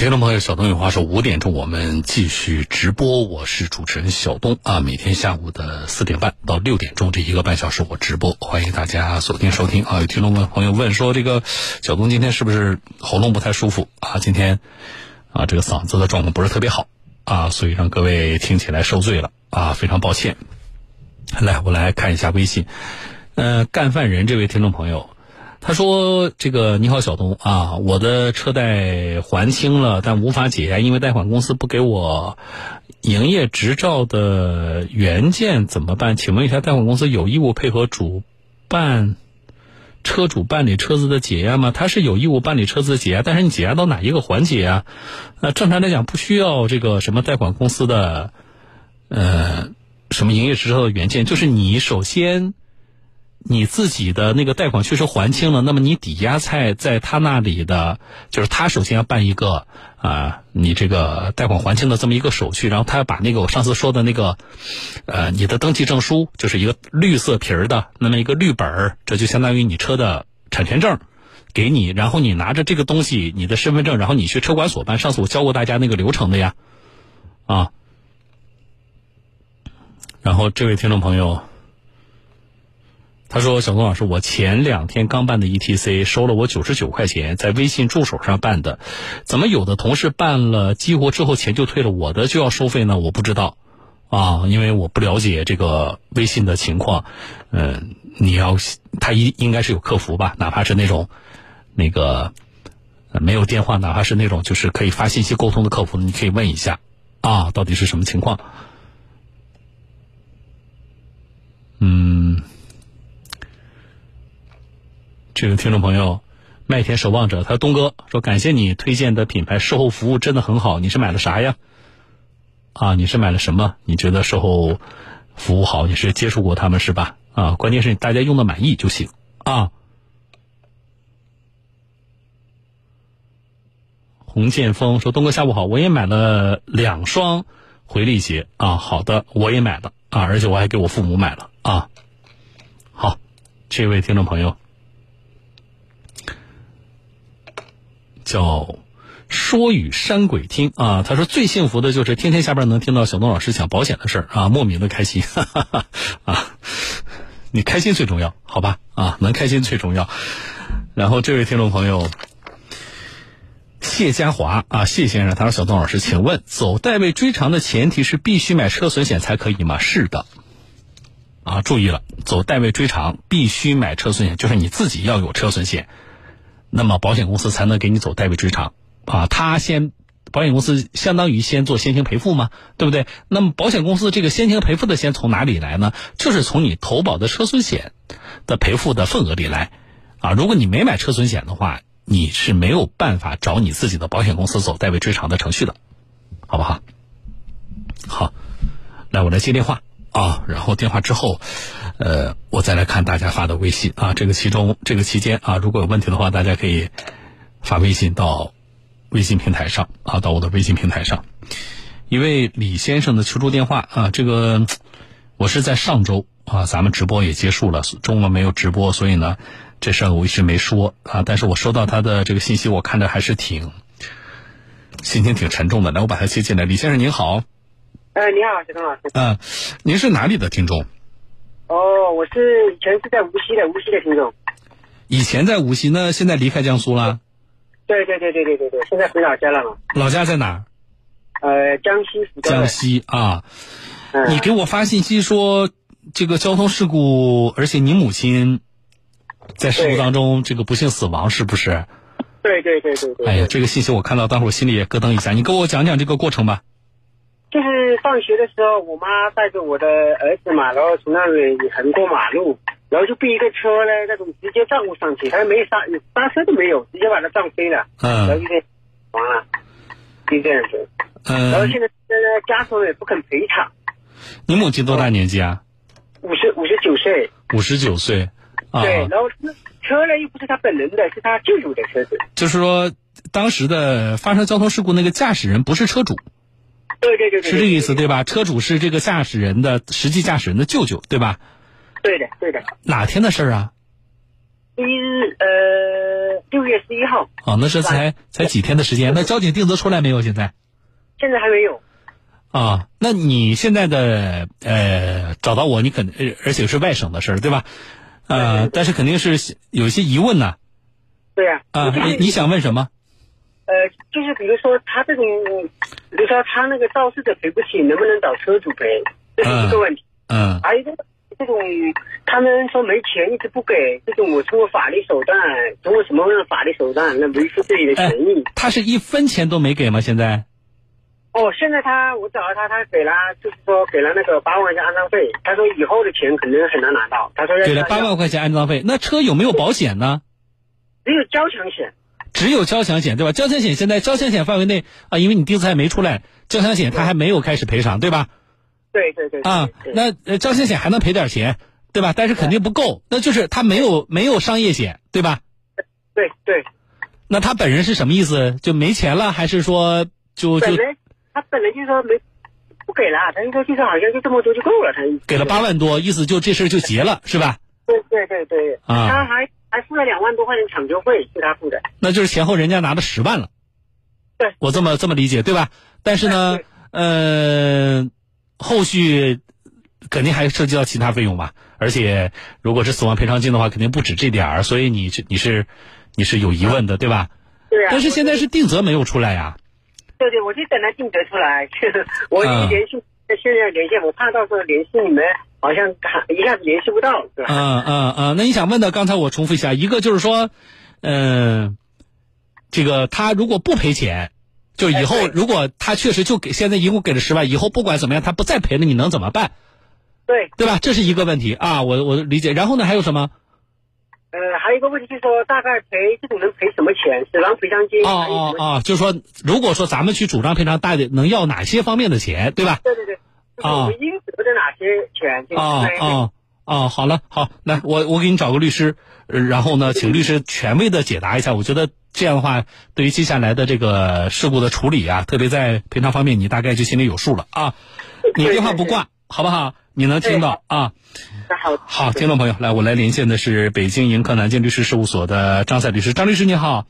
听众朋友，小东有话说，五点钟我们继续直播，我是主持人小东啊。每天下午的四点半到六点钟这一个半小时我直播，欢迎大家锁定收听啊。有听众朋友问说，这个小东今天是不是喉咙不太舒服啊？今天啊，这个嗓子的状况不是特别好啊，所以让各位听起来受罪了啊，非常抱歉。来，我来看一下微信，呃，干饭人这位听众朋友。他说：“这个你好，小东啊，我的车贷还清了，但无法解押，因为贷款公司不给我营业执照的原件，怎么办？请问一下，贷款公司有义务配合主办车主办理车子的解押吗？他是有义务办理车子的解押，但是你解押到哪一个环节啊？那正常来讲，不需要这个什么贷款公司的呃什么营业执照的原件，就是你首先。”你自己的那个贷款确实还清了，那么你抵押在在他那里的，就是他首先要办一个啊，你这个贷款还清的这么一个手续，然后他要把那个我上次说的那个，呃，你的登记证书，就是一个绿色皮儿的那么一个绿本儿，这就相当于你车的产权证，给你，然后你拿着这个东西，你的身份证，然后你去车管所办。上次我教过大家那个流程的呀，啊，然后这位听众朋友。他说：“小东老师，我前两天刚办的 ETC 收了我九十九块钱，在微信助手上办的，怎么有的同事办了激活之后钱就退了，我的就要收费呢？我不知道，啊，因为我不了解这个微信的情况。嗯，你要他应应该是有客服吧？哪怕是那种那个没有电话，哪怕是那种就是可以发信息沟通的客服，你可以问一下啊，到底是什么情况？嗯。”这个听众朋友，麦田守望者，他说：“东哥说，感谢你推荐的品牌售后服务真的很好。你是买了啥呀？啊，你是买了什么？你觉得售后服务好？你是接触过他们是吧？啊，关键是大家用的满意就行啊。”洪建峰说：“东哥下午好，我也买了两双回力鞋啊。好的，我也买了啊，而且我还给我父母买了啊。好，这位听众朋友。”叫说与山鬼听啊，他说最幸福的就是天天下班能听到小东老师讲保险的事儿啊，莫名的开心哈哈 啊，你开心最重要，好吧啊，能开心最重要。然后这位听众朋友谢家华啊，谢先生，他说小东老师，请问走代位追偿的前提是必须买车损险才可以吗？是的，啊，注意了，走代位追偿必须买车损险，就是你自己要有车损险。那么保险公司才能给你走代位追偿，啊，他先，保险公司相当于先做先行赔付嘛，对不对？那么保险公司这个先行赔付的先从哪里来呢？就是从你投保的车损险的赔付的份额里来，啊，如果你没买车损险的话，你是没有办法找你自己的保险公司走代位追偿的程序的，好不好？好，来，我来接电话啊，然后电话之后。呃，我再来看大家发的微信啊，这个其中这个期间啊，如果有问题的话，大家可以发微信到微信平台上啊，到我的微信平台上。一位李先生的求助电话啊，这个我是在上周啊，咱们直播也结束了，中午没有直播，所以呢，这事儿我一直没说啊。但是我收到他的这个信息，我看着还是挺心情挺沉重的。来，我把他接进来。李先生您好。哎，你好，小东老师。嗯，您是哪里的听众？哦，我是以前是在无锡的，无锡的听众。以前在无锡，那现在离开江苏了？对对对对对对对，现在回老家了嘛。老家在哪儿？呃，江西福江西啊，你给我发信息说这个交通事故，而且你母亲在事故当中这个不幸死亡，是不是？对对对对对。哎呀，这个信息我看到，当时我心里也咯噔一下。你给我讲讲这个过程吧。就是放学的时候，我妈带着我的儿子嘛，然后从那里横过马路，然后就被一个车呢那种直接撞上去，他没刹刹车都没有，直接把他撞飞了，嗯，然后就完了，就这样子，嗯，然后现在现在家属也不肯赔偿。你母亲多大年纪啊？五十五十九岁。五十九岁。对，然后车呢又不是他本人的，是他舅舅的车子。就是说，当时的发生交通事故那个驾驶人不是车主。对对对，是这个意思对吧？车主是这个驾驶人的实际驾驶人的舅舅对吧？对的对的。哪天的事儿啊？十一日，呃，六月十一号。哦，那是才才几天的时间。那交警定责出来没有？现在？现在还没有。啊，那你现在的呃找到我，你肯而而且是外省的事儿，对吧？呃，但是肯定是有一些疑问呢。对呀。啊，你你想问什么？呃，就是比如说他这种，比如说他那个肇事者赔不起，能不能找车主赔？这是一个问题。嗯。还有一个，这种他们说没钱一直不给，这种我通过法律手段，通过什么样的法律手段来维护自己的权益？他是一分钱都没给吗？现在？哦，现在他我找到他，他给了，就是说给了那个八万块钱安葬费。他说以后的钱可能很难拿到。他说给了八万块钱安葬费，那车有没有保险呢？只有交强险。只有交强险对吧？交强险现在交强险范围内啊，因为你定责还没出来，交强险它还没有开始赔偿对吧？对对对。啊，那呃交强险还能赔点钱对吧？但是肯定不够，那就是他没有没有商业险对吧？对对。那他本人是什么意思？就没钱了，还是说就就？他本来就说没不给了，他就说就是好像就这么多就够了，他给了八万多，意思就这事就结了，是吧？对对对对，啊，他还还付了两万多块钱抢救费，是他付的。那就是前后人家拿了十万了。对，我这么这么理解对吧？但是呢，呃，后续肯定还涉及到其他费用吧，而且如果是死亡赔偿金的话，肯定不止这点儿，所以你是你是你是有疑问的对吧？对啊。但是现在是定责没有出来呀。对对，我就等他定责出来。我一联系，现在联系，我怕到时候联系你们，好像一下子联系不到，是吧？嗯嗯嗯，那你想问的，刚才我重复一下，一个就是说，嗯，这个他如果不赔钱，就以后如果他确实就给现在一共给了十万，以后不管怎么样他不再赔了，你能怎么办？对，对吧？这是一个问题啊，我我理解。然后呢，还有什么？呃，还有一个问题就是说，大概赔这种能赔什么钱？死亡赔偿金？哦哦哦，就是说，如果说咱们去主张赔偿，大概能要哪些方面的钱，对吧？对对对。啊。应得的哪些钱？啊啊啊！好了，好，来，我我给你找个律师，然后呢，请律师权威的解答一下。我觉得这样的话，对于接下来的这个事故的处理啊，特别在赔偿方面，你大概就心里有数了啊。你电话不挂，好不好？你能听到啊？好，好，听众朋友，来，我来连线的是北京盈科南京律师事务所的张赛律师。张律师你好，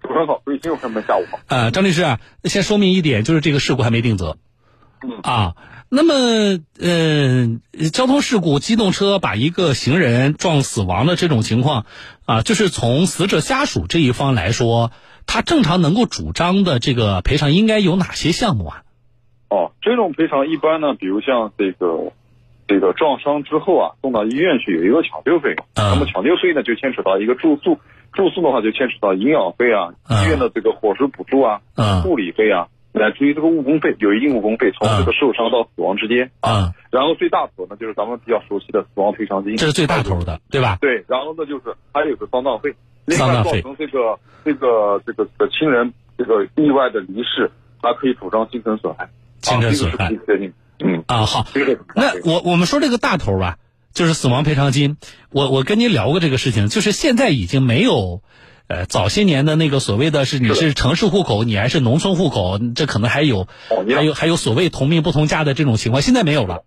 主持人好，各位听众朋友们下午好。呃，张律师啊，先说明一点，就是这个事故还没定责。嗯啊，那么呃，交通事故，机动车把一个行人撞死亡的这种情况啊，就是从死者家属这一方来说，他正常能够主张的这个赔偿应该有哪些项目啊？哦，这种赔偿一般呢，比如像这个。这个撞伤之后啊，送到医院去有一个抢救费用，那么抢救费呢就牵扯到一个住宿，住宿的话就牵扯到营养费啊，医院的这个伙食补助啊，护理费啊，乃至于这个误工费，有一定误工费，从这个受伤到死亡之间啊，然后最大头呢就是咱们比较熟悉的死亡赔偿金，这是最大头的，对吧？对，然后呢就是还有个丧葬费，另外造成这个这个这个的亲人这个意外的离世，还可以主张精神损害，精神损害。嗯啊好，那我我们说这个大头吧，就是死亡赔偿金。我我跟您聊过这个事情，就是现在已经没有，呃，早些年的那个所谓的是你是城市户口，你还是农村户口，这可能还有，还有还有所谓同命不同价的这种情况，现在没有了，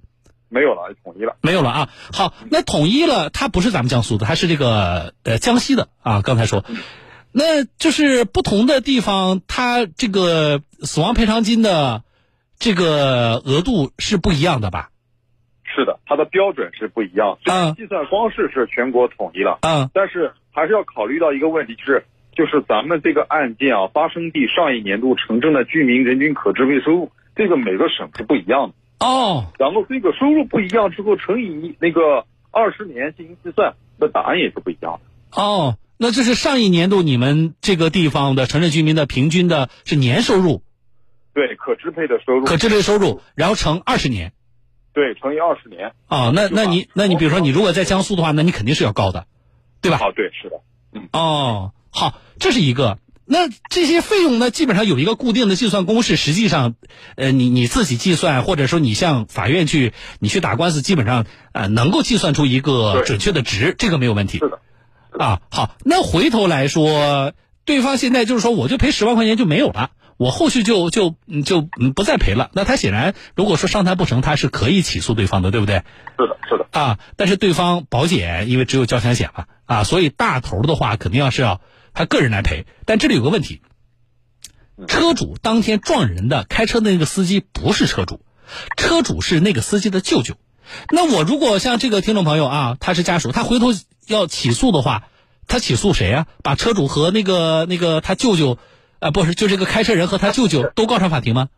没有了，统一了，没有了啊。好，那统一了，它不是咱们江苏的，它是这个呃江西的啊。刚才说，那就是不同的地方，它这个死亡赔偿金的。这个额度是不一样的吧？是的，它的标准是不一样。嗯，计算方式是全国统一了。嗯，但是还是要考虑到一个问题，就是就是咱们这个案件啊，发生地上一年度城镇的居民人均可支配收入，这个每个省是不一样的。哦，然后这个收入不一样之后，乘以那个二十年进行计算，那答案也是不一样的。哦，那这是上一年度你们这个地方的城镇居民的平均的是年收入。对可支配的收入，可支配收入，然后乘二十年，对，乘以二十年。啊，那那你那你比如说你如果在江苏的话，那你肯定是要高的，对吧？哦，对，是的，嗯。哦，好，这是一个。那这些费用呢，基本上有一个固定的计算公式，实际上，呃，你你自己计算，或者说你向法院去，你去打官司，基本上呃能够计算出一个准确的值，这个没有问题。是的。啊，好，那回头来说，对方现在就是说，我就赔十万块钱就没有了。我后续就就就不再赔了。那他显然，如果说上谈不成，他是可以起诉对方的，对不对？是的，是的。啊，但是对方保险因为只有交强险嘛，啊，所以大头的话肯定要是要他个人来赔。但这里有个问题，车主当天撞人的开车的那个司机不是车主，车主是那个司机的舅舅。那我如果像这个听众朋友啊，他是家属，他回头要起诉的话，他起诉谁啊？把车主和那个那个他舅舅，啊，不是，就这个开车人和他舅舅都告上法庭吗？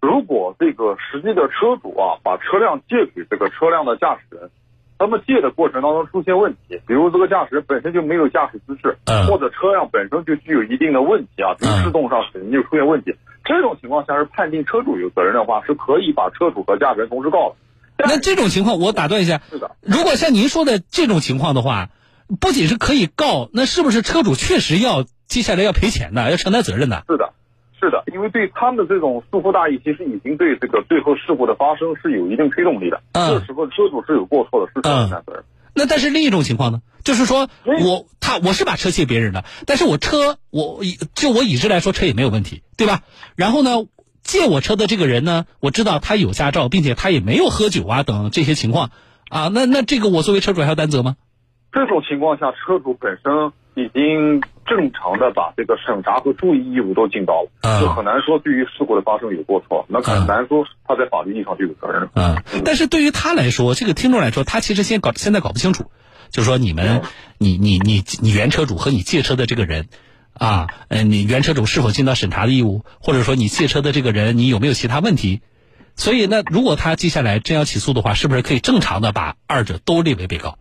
如果这个实际的车主啊，把车辆借给这个车辆的驾驶人。那么借的过程当中出现问题，比如这个驾驶人本身就没有驾驶资质，或者车辆本身就具有一定的问题啊，比如制动上肯定就出现问题。这种情况下是判定车主有责任的话，是可以把车主和驾驶人同时告的。那这种情况，我打断一下，是的，如果像您说的这种情况的话，不仅是可以告，那是不是车主确实要接下来要赔钱的，要承担责任的？是的。是的，因为对他们的这种疏忽大意，其实已经对这个最后事故的发生是有一定推动力的。嗯，这时候车主是有过错的，是承担责任。那但是另一种情况呢，就是说我他我是把车借别人的，但是我车我就我已知来说车也没有问题，对吧？然后呢，借我车的这个人呢，我知道他有驾照，并且他也没有喝酒啊等这些情况啊，那那这个我作为车主还要担责吗？这种情况下，车主本身已经。正常的把这个审查和注意义务都尽到了，就很难说对于事故的发生有过错，那很难说他在法律意义上就有责任。嗯，但是对于他来说，这个听众来说，他其实现搞现在搞不清楚，就是说你们，你你你你原车主和你借车的这个人，啊，嗯，你原车主是否尽到审查的义务，或者说你借车的这个人你有没有其他问题？所以那如果他接下来真要起诉的话，是不是可以正常的把二者都列为被告？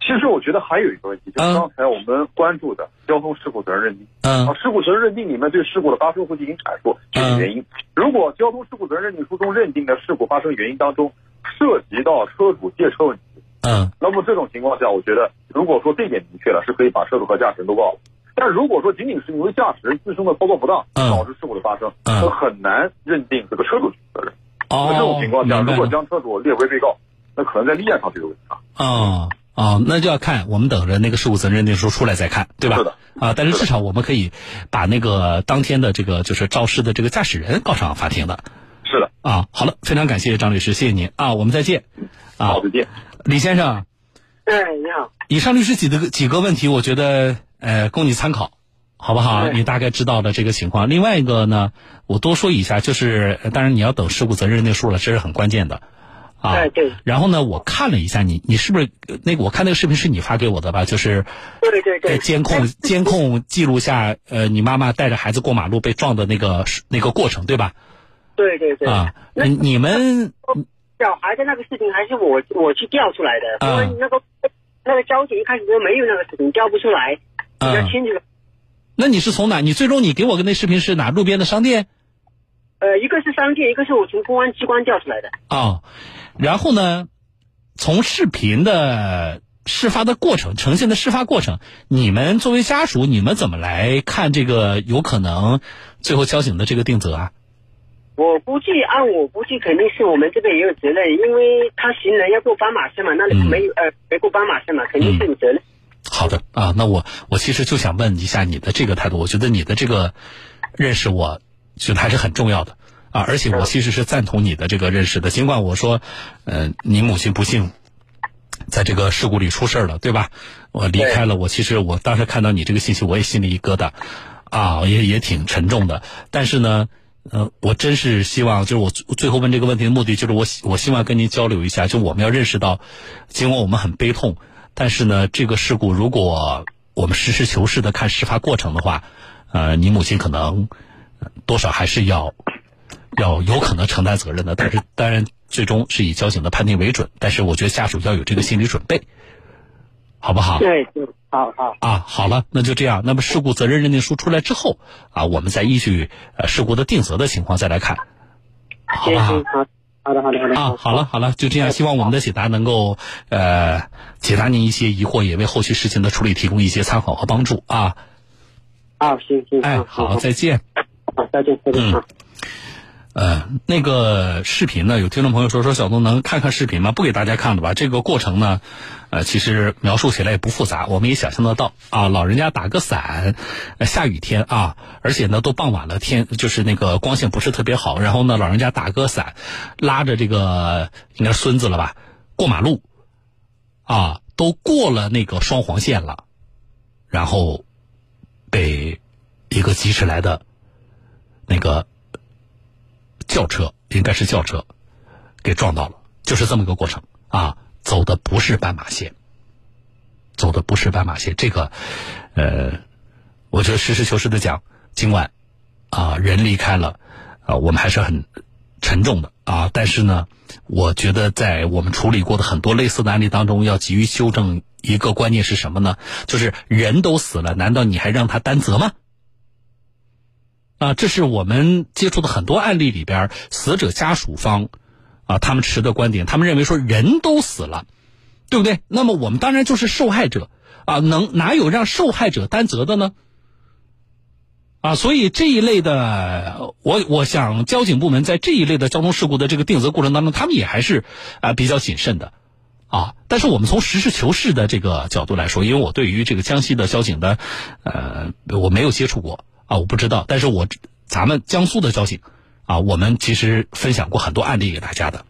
其实我觉得还有一个问题，就是刚才我们关注的交通事故责任认定。嗯，啊，事故责任认定里面对事故的发生会进行阐述具体原因。如果交通事故责任认定书中认定的事故发生原因当中涉及到车主借车问题，嗯，那么这种情况下，我觉得如果说这点明确了，是可以把车主和驾驶人都告了。但如果说仅仅是因为驾驶人自身的操作不当导致事故的发生，那很难认定这个车主责任。哦，那这种情况下，如果将车主列为被告，那可能在立案上就有问题了。啊。啊，那就要看我们等着那个事故责任认定书出来再看，对吧？是的。啊，但是至少我们可以把那个当天的这个就是肇事的这个驾驶人告上法庭的。是的。啊，好了，非常感谢张律师，谢谢您啊，我们再见。好，再见。李先生。哎，你好。以上律师几个几个问题，我觉得呃供你参考，好不好？你大概知道了这个情况。另外一个呢，我多说一下，就是当然你要等事故责任认定书了，这是很关键的。啊，对。然后呢，我看了一下你，你是不是那个？我看那个视频是你发给我的吧？就是，对对对。监控监控记录下，呃，你妈妈带着孩子过马路被撞的那个那个过程，对吧？对对对。啊，你你们小孩的那个视频还是我我去调出来的，因为那个那个交警一开始说没有那个视频，调不出来，比较清楚。那你是从哪？你最终你给我的那视频是哪？路边的商店？呃，一个是商店，一个是我从公安机关调出来的。哦。然后呢，从视频的事发的过程呈现的事发过程，你们作为家属，你们怎么来看这个有可能最后交警的这个定责啊？我估计，按我估计，肯定是我们这边也有责任，因为他行人要过斑马线嘛，那里没有呃没过斑马线嘛，肯定是有责任。好的啊，那我我其实就想问一下你的这个态度，我觉得你的这个认识，我觉得还是很重要的。啊，而且我其实是赞同你的这个认识的，尽管我说，呃，你母亲不幸在这个事故里出事了，对吧？我离开了，我其实我当时看到你这个信息，我也心里一疙瘩，啊，也也挺沉重的。但是呢，呃，我真是希望，就是我最后问这个问题的目的，就是我我希望跟您交流一下，就我们要认识到，尽管我们很悲痛，但是呢，这个事故如果我们实事求是的看事发过程的话，呃，你母亲可能多少还是要。要有可能承担责任的，但是 当然最终是以交警的判定为准。但是我觉得家属要有这个心理准备，好不好？对，好好啊，好了，那就这样。那么事故责任认定书出来之后啊，我们再依据呃事故的定责的情况再来看，好不好？好的，好的，好的啊，好了，好了，就这样。希望我们的解答能够呃解答您一些疑惑，也为后续事情的处理提供一些参考和帮助啊。啊，行行，哎，好，再见。好，再见，再见。呃，那个视频呢？有听众朋友说说小东能看看视频吗？不给大家看了吧？这个过程呢，呃，其实描述起来也不复杂，我们也想象得到啊。老人家打个伞，下雨天啊，而且呢都傍晚了，天就是那个光线不是特别好。然后呢，老人家打个伞，拉着这个应该孙子了吧，过马路，啊。都过了那个双黄线了，然后被一个疾驰来的那个轿车，应该是轿车，给撞到了，就是这么个过程啊，走的不是斑马线，走的不是斑马线，这个呃，我觉得实事求是的讲，尽管啊人离开了，啊我们还是很。沉重的啊，但是呢，我觉得在我们处理过的很多类似的案例当中，要急于修正一个观念是什么呢？就是人都死了，难道你还让他担责吗？啊，这是我们接触的很多案例里边，死者家属方啊，他们持的观点，他们认为说人都死了，对不对？那么我们当然就是受害者啊，能哪有让受害者担责的呢？啊，所以这一类的，我我想交警部门在这一类的交通事故的这个定责过程当中，他们也还是啊比较谨慎的，啊，但是我们从实事求是的这个角度来说，因为我对于这个江西的交警的，呃，我没有接触过啊，我不知道，但是我咱们江苏的交警啊，我们其实分享过很多案例给大家的，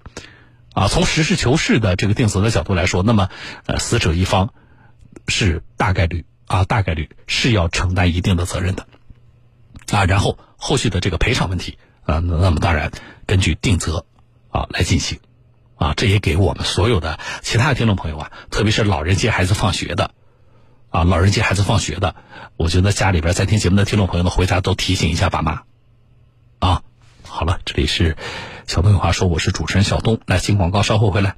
啊，从实事求是的这个定责的角度来说，那么呃，死者一方是大概率啊，大概率是要承担一定的责任的。啊，然后后续的这个赔偿问题啊，那么当然根据定责啊来进行，啊，这也给我们所有的其他的听众朋友啊，特别是老人接孩子放学的，啊，老人接孩子放学的，我觉得家里边在听节目的听众朋友们回家都提醒一下爸妈，啊，好了，这里是小东有话说，我是主持人小东，来新广告，稍后回来。